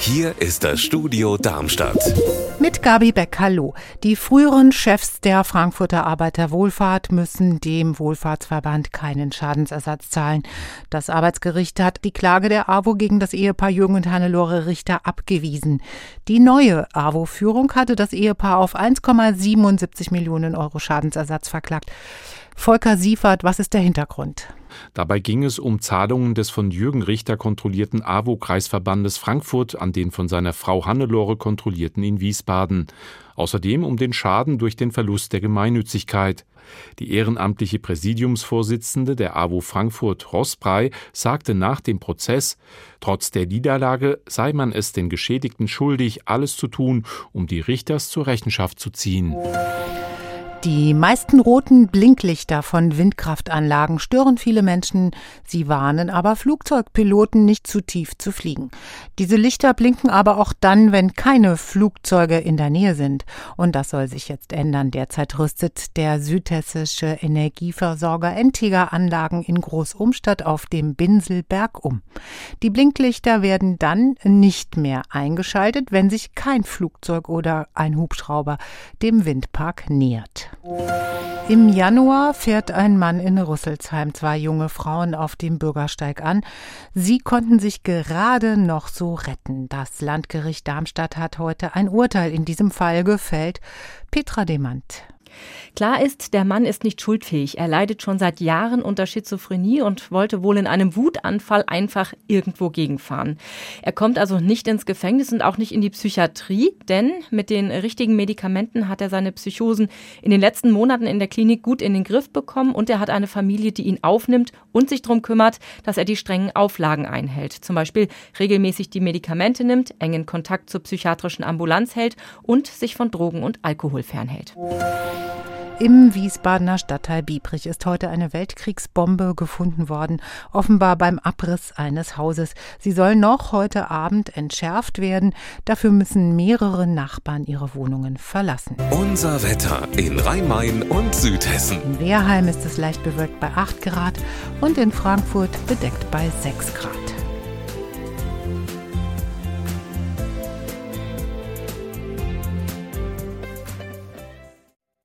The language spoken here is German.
Hier ist das Studio Darmstadt. Mit Gabi Beck, hallo. Die früheren Chefs der Frankfurter Arbeiterwohlfahrt müssen dem Wohlfahrtsverband keinen Schadensersatz zahlen. Das Arbeitsgericht hat die Klage der AWO gegen das Ehepaar Jürgen und Hannelore Richter abgewiesen. Die neue AWO-Führung hatte das Ehepaar auf 1,77 Millionen Euro Schadensersatz verklagt. Volker Siefert, was ist der Hintergrund? Dabei ging es um Zahlungen des von Jürgen Richter kontrollierten AWO-Kreisverbandes Frankfurt an den von seiner Frau Hannelore kontrollierten in Wiesbaden. Außerdem um den Schaden durch den Verlust der Gemeinnützigkeit. Die ehrenamtliche Präsidiumsvorsitzende der AWO Frankfurt Rossbrei sagte nach dem Prozess, trotz der Niederlage sei man es den Geschädigten schuldig, alles zu tun, um die Richters zur Rechenschaft zu ziehen. Die meisten roten Blinklichter von Windkraftanlagen stören viele Menschen. Sie warnen aber Flugzeugpiloten nicht zu tief zu fliegen. Diese Lichter blinken aber auch dann, wenn keine Flugzeuge in der Nähe sind. Und das soll sich jetzt ändern. Derzeit rüstet der südhessische Energieversorger Entiger Anlagen in Großumstadt auf dem Binselberg um. Die Blinklichter werden dann nicht mehr eingeschaltet, wenn sich kein Flugzeug oder ein Hubschrauber dem Windpark nähert. Im Januar fährt ein Mann in Rüsselsheim zwei junge Frauen auf dem Bürgersteig an. Sie konnten sich gerade noch so retten. Das Landgericht Darmstadt hat heute ein Urteil in diesem Fall gefällt. Petra Demand. Klar ist, der Mann ist nicht schuldfähig. Er leidet schon seit Jahren unter Schizophrenie und wollte wohl in einem Wutanfall einfach irgendwo gegenfahren. Er kommt also nicht ins Gefängnis und auch nicht in die Psychiatrie, denn mit den richtigen Medikamenten hat er seine Psychosen in den letzten Monaten in der Klinik gut in den Griff bekommen und er hat eine Familie, die ihn aufnimmt und sich darum kümmert, dass er die strengen Auflagen einhält. Zum Beispiel regelmäßig die Medikamente nimmt, engen Kontakt zur psychiatrischen Ambulanz hält und sich von Drogen und Alkohol fernhält. Im Wiesbadener Stadtteil Biebrich ist heute eine Weltkriegsbombe gefunden worden, offenbar beim Abriss eines Hauses. Sie soll noch heute Abend entschärft werden. Dafür müssen mehrere Nachbarn ihre Wohnungen verlassen. Unser Wetter in Rhein-Main und Südhessen. In Wehrheim ist es leicht bewölkt bei 8 Grad und in Frankfurt bedeckt bei 6 Grad.